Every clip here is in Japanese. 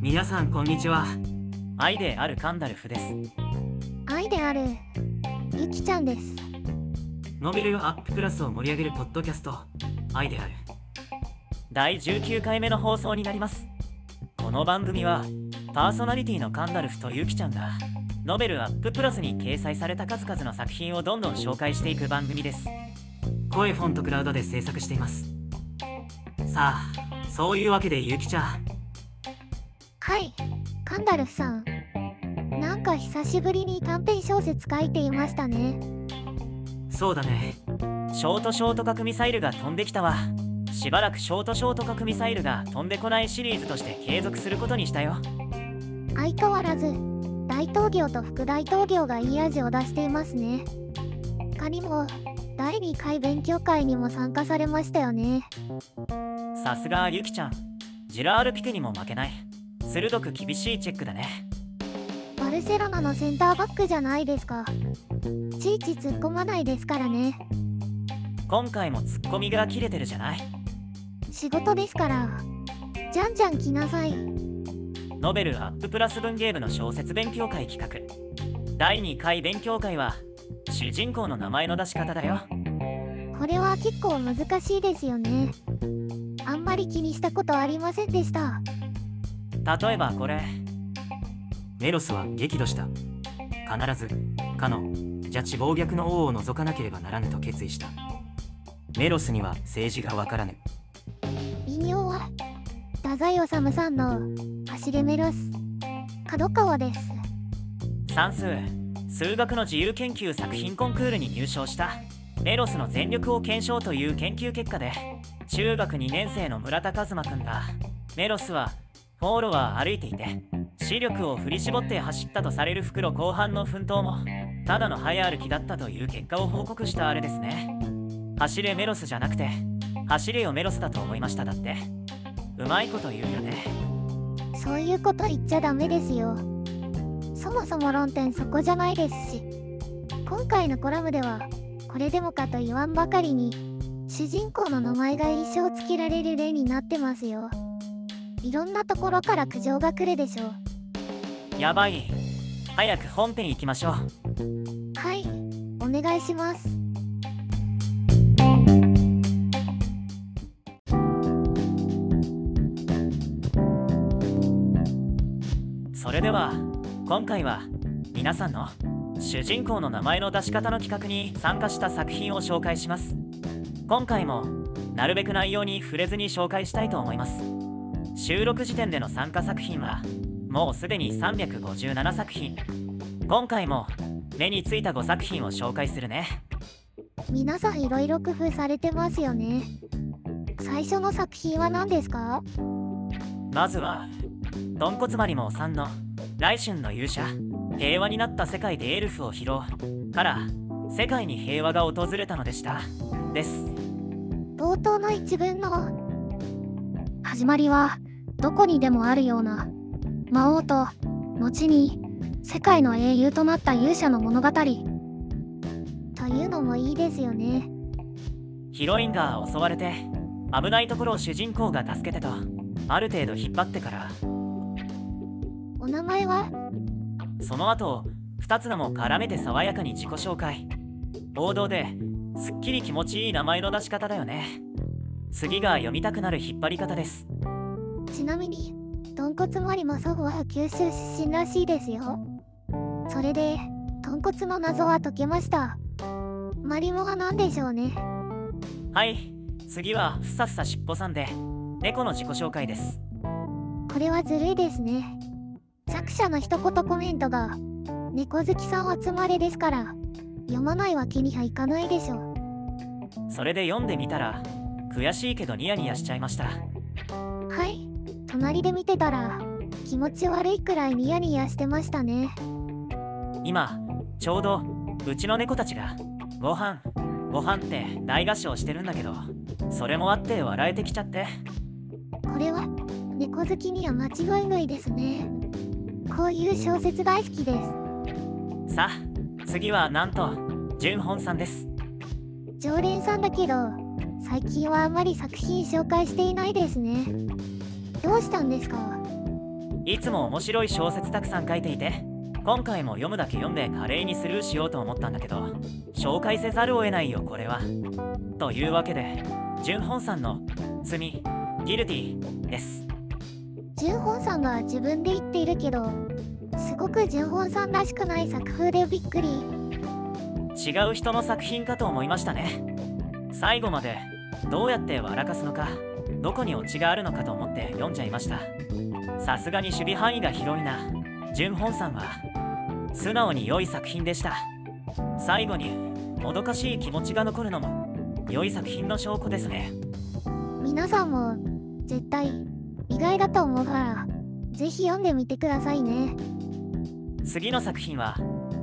皆さんこんにちは。愛であるカンダルフです。愛であるゆきちゃんです。ノベルよアッププラスを盛り上げるポッドキャスト愛である。第19回目の放送になります。この番組はパーソナリティのカンダルフとゆきちゃんがノベルアッププラスに掲載された数々の作品をどんどん紹介していく番組です。声フォントクラウドで制作していますさあそういうわけでゆきちゃん。はいカンダルフさん。なんか久しぶりに短編小説書いていましたね。そうだね。ショートショート核ミサイルが飛んできたわ。しばらくショートショート核ミサイルが飛んでこないシリーズとして継続することにしたよ。相変わらず大統領と副大統領がいい味を出していますね。他にも第2回勉強会にも参加されましたよね。さすがユキちゃん。ジラール・ピケにも負けない。鋭く厳しいチェックだね。バルセロナのセンターバックじゃないですか。ちいち突っ込まないですからね。今回もツッコミが切れてるじゃない。仕事ですから。じゃんじゃん来なさい。ノベルアッププラス文芸部の小説勉強会企画。第2回勉強会は主人公の名前の出し方だよ。これは結構難しいですよね。あんまり気にしたことありませんでした。例えばこれ。メロスは激怒した。必ずかの邪智暴虐の王を除かなければならぬと決意した。メロスには政治がわからぬ。引用は太宰治さんの「走れメロス」角川です。算数数学の自由研究作品コンクールに入賞した。メロスの全力を検証という研究結果で中学2年生の村田一馬くんがメロスはフォーロは歩いていて視力を振り絞って走ったとされる袋後半の奮闘もただの早歩きだったという結果を報告したあれですね。走れメロスじゃなくて走れよメロスだと思いましただって。うまいこと言うよね。そういうこと言っちゃダメですよ。そもそも論点そこじゃないですし今回のコラムではこれでもかと言わんばかりに主人公の名前が印象つけられる例になってますよ。いろんなところから苦情が来るでしょう。やばい。早く本編行きましょう。はい。お願いします。それでは今回は皆さんの主人公の名前の出し方の企画に参加した作品を紹介します。今回もなるべく内容に触れずに紹介したいと思います。収録時点での参加作品はもうすでに357作品。今回も目についた5作品を紹介するね。皆さんいろいろ工夫されてますよね。最初の作品は何ですか？まずはドンコツマリモさんの来春の勇者。平和になった世界でエルフを拾う。から世界に平和が訪れたのでした。です。冒頭の一文の始まりはどこにでもあるような魔王と後に世界の英雄となった勇者の物語。というのもいいですよね。ヒロインが襲われて危ないところを主人公が助けてとある程度引っ張ってから。お名前は？その後2つのも絡めて爽やかに自己紹介。王道ですっきり気持ちいい名前の出し方だよね。次が読みたくなる引っ張り方です。ちなみに豚骨マリモ祖父は九州出身らしいですよ。それで豚骨の謎は解けました。マリモは何でしょうね。はい。次はふさふさしっぽさんで猫の自己紹介です。これはずるいですね。作者の一言コメントが猫好きさん集まれですから読まないわけにはいかないでしょそれで読んでみたら悔しいけどニヤニヤしちゃいました。はい。隣で見てたら気持ち悪いくらいニヤニヤしてましたね。今ちょうどうちの猫たちがご飯ご飯って大合唱してるんだけどそれもあって笑えてきちゃってこれは猫好きには間違いないですね。こういう小説大好きです。さあ次はなんと純本さんです。常連さんだけど最近はあまり作品紹介していないですね。どうしたんですか？いつも面白い小説たくさん書いていて今回も読むだけ読んで華麗にスルーしようと思ったんだけど紹介せざるを得ないよこれは。というわけで純本さんの「罪ギルティ」です。純本さんが自分で言っているけどすごく純本さんらしくない作風でびっくり。違う人の作品かと思いましたね。最後までどうやって笑かすのかどこにオチがあるのかと思って読んじゃいました。さすがに守備範囲が広いな。純本さんは素直に良い作品でした。最後にもどかしい気持ちが残るのも良い作品の証拠ですね。皆さんも絶対意外だと思うからぜひ読んでみてくださいね。次の作品は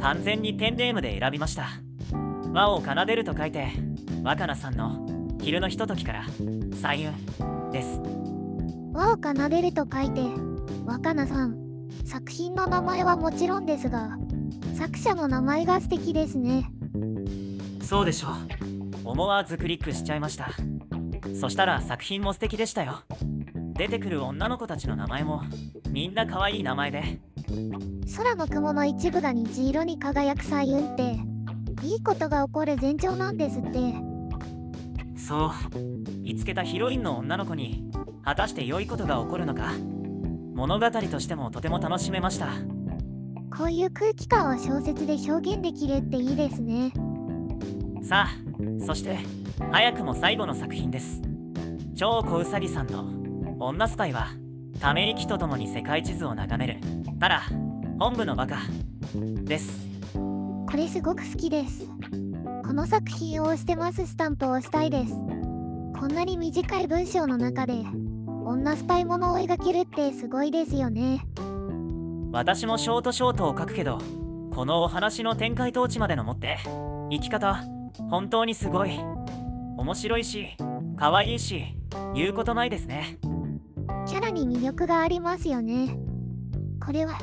完全にペンネームで選びました。和を奏でると書いて若菜さんの昼のひとときから彩雲です。和を奏でると書いて若菜さん作品の名前はもちろんですが作者の名前が素敵ですね。そうでしょう。思わずクリックしちゃいましたそしたら作品も素敵でしたよ。出てくる女の子たちの名前もみんな可愛い名前で。空の雲の一部が虹色に輝く彩雲っていいことが起こる前兆なんですって。そう。見つけたヒロインの女の子に果たして良いことが起こるのか。物語としてもとても楽しめました。こういう空気感を小説で表現できるっていいですね。さあそして早くも最後の作品です。超小うさぎさんの「女スパイ」はため息とともに世界地図を眺める。ただ本部のバカです。これすごく好きです。この作品を押してますスタンプを押したいです。こんなに短い文章の中で女スパイものを描けるってすごいですよね。私もショートショートを書くけどこのお話の展開統治までのもって生き方本当にすごい。面白いし可愛いし言うことないですね。キャラに魅力がありますよね。これは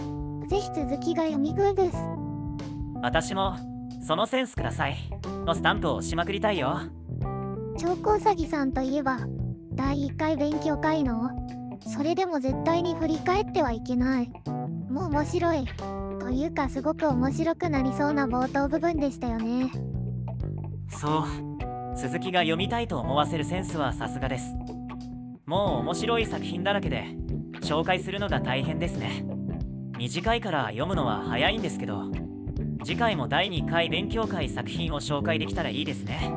ぜひ続きが読みぐです。私もそのセンスください。のスタンプを押しまくりたいよ。超高詐欺さんといえば第1回勉強会のそれでも絶対に振り返ってはいけない。もう面白い。というかすごく面白くなりそうな冒頭部分でしたよねそう。続きが読みたいと思わせるセンスはさすがです。もう面白い作品だらけで紹介するのが大変ですね。短いから読むのは早いんですけど次回も第2回勉強会作品を紹介できたらいいですね。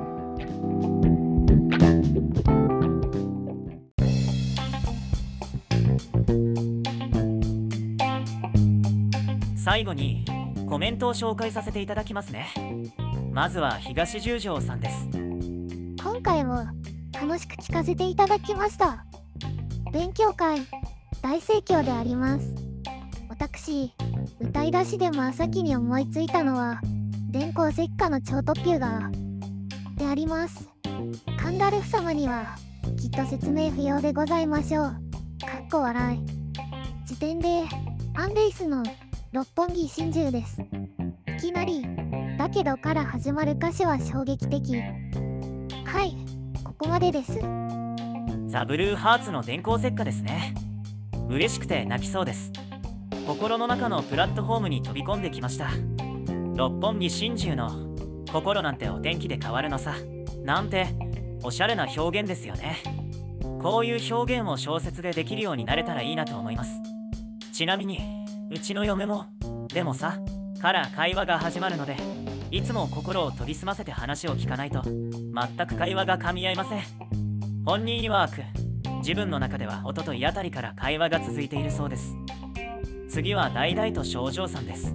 最後にコメントを紹介させていただきますね。まずは東十条さんです。今回も楽しく聞かせていただきました。勉強会大盛況であります。私歌い出しで真っ先に思いついたのは電光石火の超特急がであります。カンダルフ様にはきっと説明不要でございましょう。かっこ笑い。時点でアンレイスの六本木真珠です。いきなり「だけど」から始まる歌詞は衝撃的。はいここまでです。ザ・ブルーハーツの電光石火ですね。嬉しくて泣きそうです。心の中のプラットフォームに飛び込んできました。六本木真珠の心なんてお天気で変わるのさ。なんておしゃれな表現ですよね。こういう表現を小説でできるようになれたらいいなと思います。ちなみにうちの嫁もでもさから会話が始まるのでいつも心を研ぎ澄ませて話を聞かないと全く会話が噛み合いません。本人曰く自分の中では一昨日あたりから会話が続いているそうです。次は大々と症状さんです。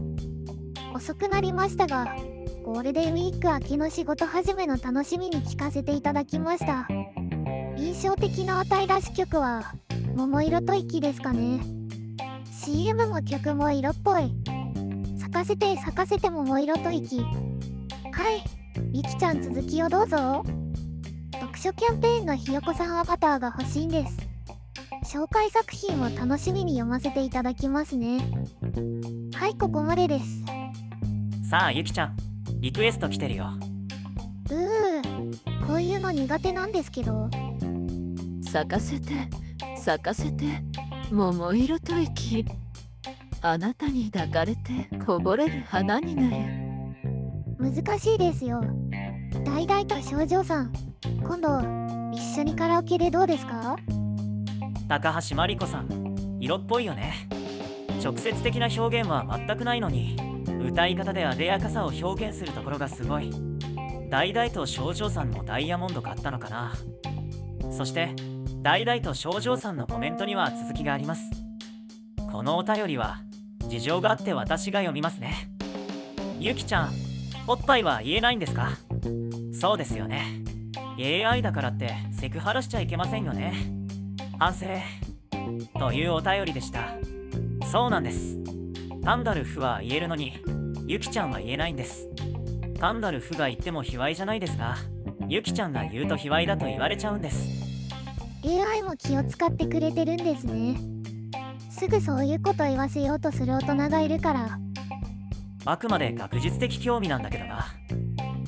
遅くなりましたがゴールデンウィーク明けの仕事始めの楽しみに聞かせていただきました。印象的な値出し曲は桃色と息ですかね。CM も曲も色っぽい。咲かせて咲かせて桃色と息はいゆきちゃん続きをどうぞ。読書キャンペーンのひよこさんアバターが欲しいんです。紹介作品を楽しみに読ませていただきますね。はいここまでです。さあゆきちゃんリクエスト来てるよ。うーこういうの苦手なんですけど。咲かせて咲かせて桃色吐息。あなたに抱かれてこぼれる花になる難しいですよ。大々と少女さん今度一緒にカラオケでどうですか？高橋真理子さん色っぽいよね。直接的な表現は全くないのに歌い方であでやかさを表現するところがすごい。大々と少女さんもダイヤモンド買ったのかな。そして大々と少女さんのコメントには続きがあります。このお便りは事情があって私が読みますね。ゆきちゃんおっぱいは言えないんですか？そうですよね。AI だからってセクハラしちゃいけませんよね。反省というお便りでした。そうなんです。パンダルフは言えるのにゆきちゃんは言えないんです。パンダルフが言っても卑猥じゃないですがゆきちゃんが言うと卑猥だと言われちゃうんです。AI も気を使ってくれてるんですね。すぐそういうこと言わせようとする大人がいるから。あくまで学術的興味なんだけどな。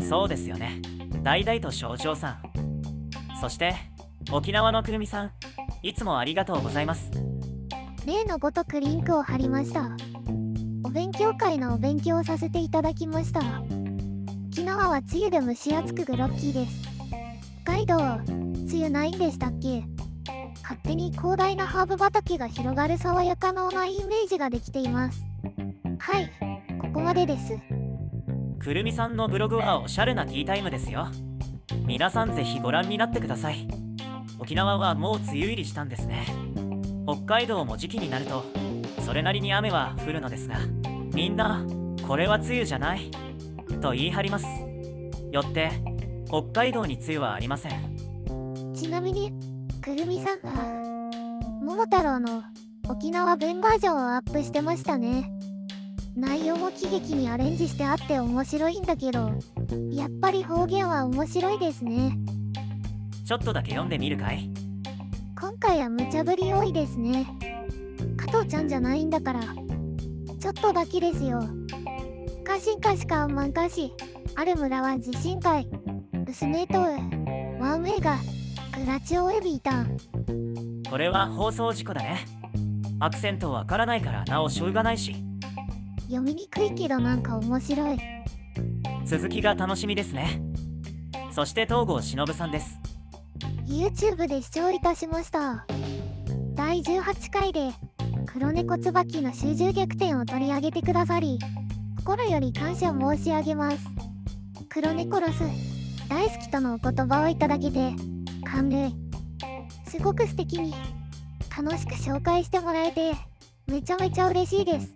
そうですよね。大々と少女さん。そして沖縄のくるみさん。いつもありがとうございます。例のごとくリンクを貼りました。お勉強会のお勉強をさせていただきました。沖縄は梅雨で蒸し暑くグロッキーです。北海道梅雨ないんでしたっけ？勝手に広大なハーブ畑が広がる爽やかなイメージができています。はい。ここまでです。くるみさんのブログはおしゃれなティータイムですよ。皆さんぜひご覧になってください。沖縄はもう梅雨入りしたんですね。北海道も時期になるとそれなりに雨は降るのですがみんなこれは梅雨じゃない。と言い張ります。よって北海道に梅雨はありません。ちなみにくるみさんが桃太郎の沖縄弁バージョンをアップしてましたね内容も喜劇にアレンジしてあって面白いんだけどやっぱり方言は面白いですね。ちょっとだけ読んでみるかい。今回は無茶ぶり多いですね。加藤ちゃんじゃないんだからちょっとだけですよ。かしんかしかんまんかしある村は地震会娘とワンウェイがグラチオエビータンこれは放送事故だね。アクセントわからないからなおしょうがないし読みにくいけどなんか面白い。続きが楽しみですね。そして東郷忍さんです。YouTube で視聴いたしました。第18回で黒猫椿の集中逆転を取り上げてくださり心より感謝申し上げます。黒猫ロス大好きとのお言葉をいただけて感涙すごく素敵に楽しく紹介してもらえてめちゃめちゃ嬉しいです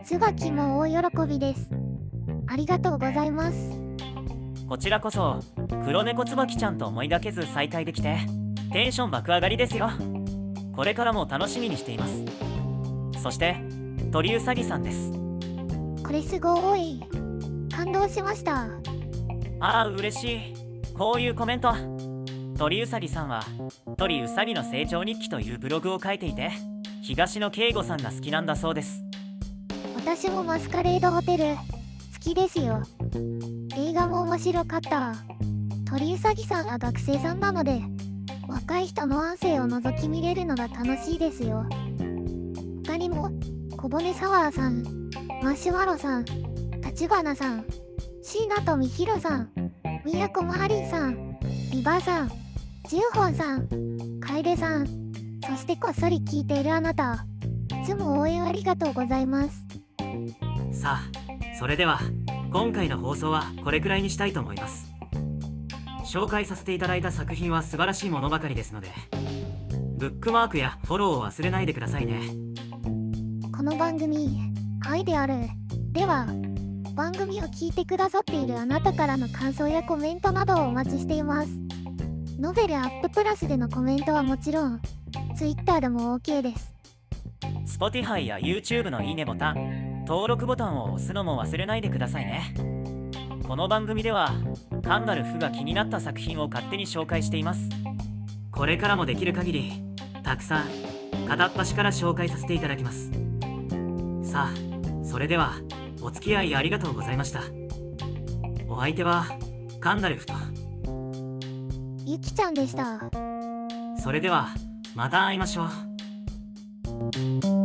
椿も大喜びです。ありがとうございます。こちらこそ黒猫つばきちゃんと思いがけず再会できてテンション爆上がりですよ。これからも楽しみにしています。そして鳥うさぎさんです。これすごい。感動しました。ああ嬉しい。こういうコメント。鳥うさぎさんは鳥うさぎの成長日記というブログを書いていて東野圭吾さんが好きなんだそうです私もマスカレードホテル好きですよ。映画も面白かった。鳥うさぎさんは学生さんなので若い人の安静を覗き見れるのが楽しいですよ。他にも小骨サワーさんマシュマロさん立花さん椎名富弘さん宮古マハリンさんリバーさんジュンホンさん楓さんそしてこっそり聞いているあなたいつも応援ありがとうございます。さあそれでは今回の放送はこれくらいにしたいと思います。紹介させていただいた作品は素晴らしいものばかりですのでブックマークやフォローを忘れないでくださいね。この番組愛である。では番組を聞いてくださっているあなたからの感想やコメントなどをお待ちしています。ノベルアッププラスでのコメントはもちろん Twitter でも OK です。Spotify や YouTube のいいねボタン登録ボタンを押すのも忘れないでくださいね。この番組ではカンダルフが気になった作品を勝手に紹介しています。これからもできる限りたくさん片っ端から紹介させていただきます。さあそれではお付き合いありがとうございました。お相手はカンダルフと。ゆきちゃんでした。それではまた会いましょう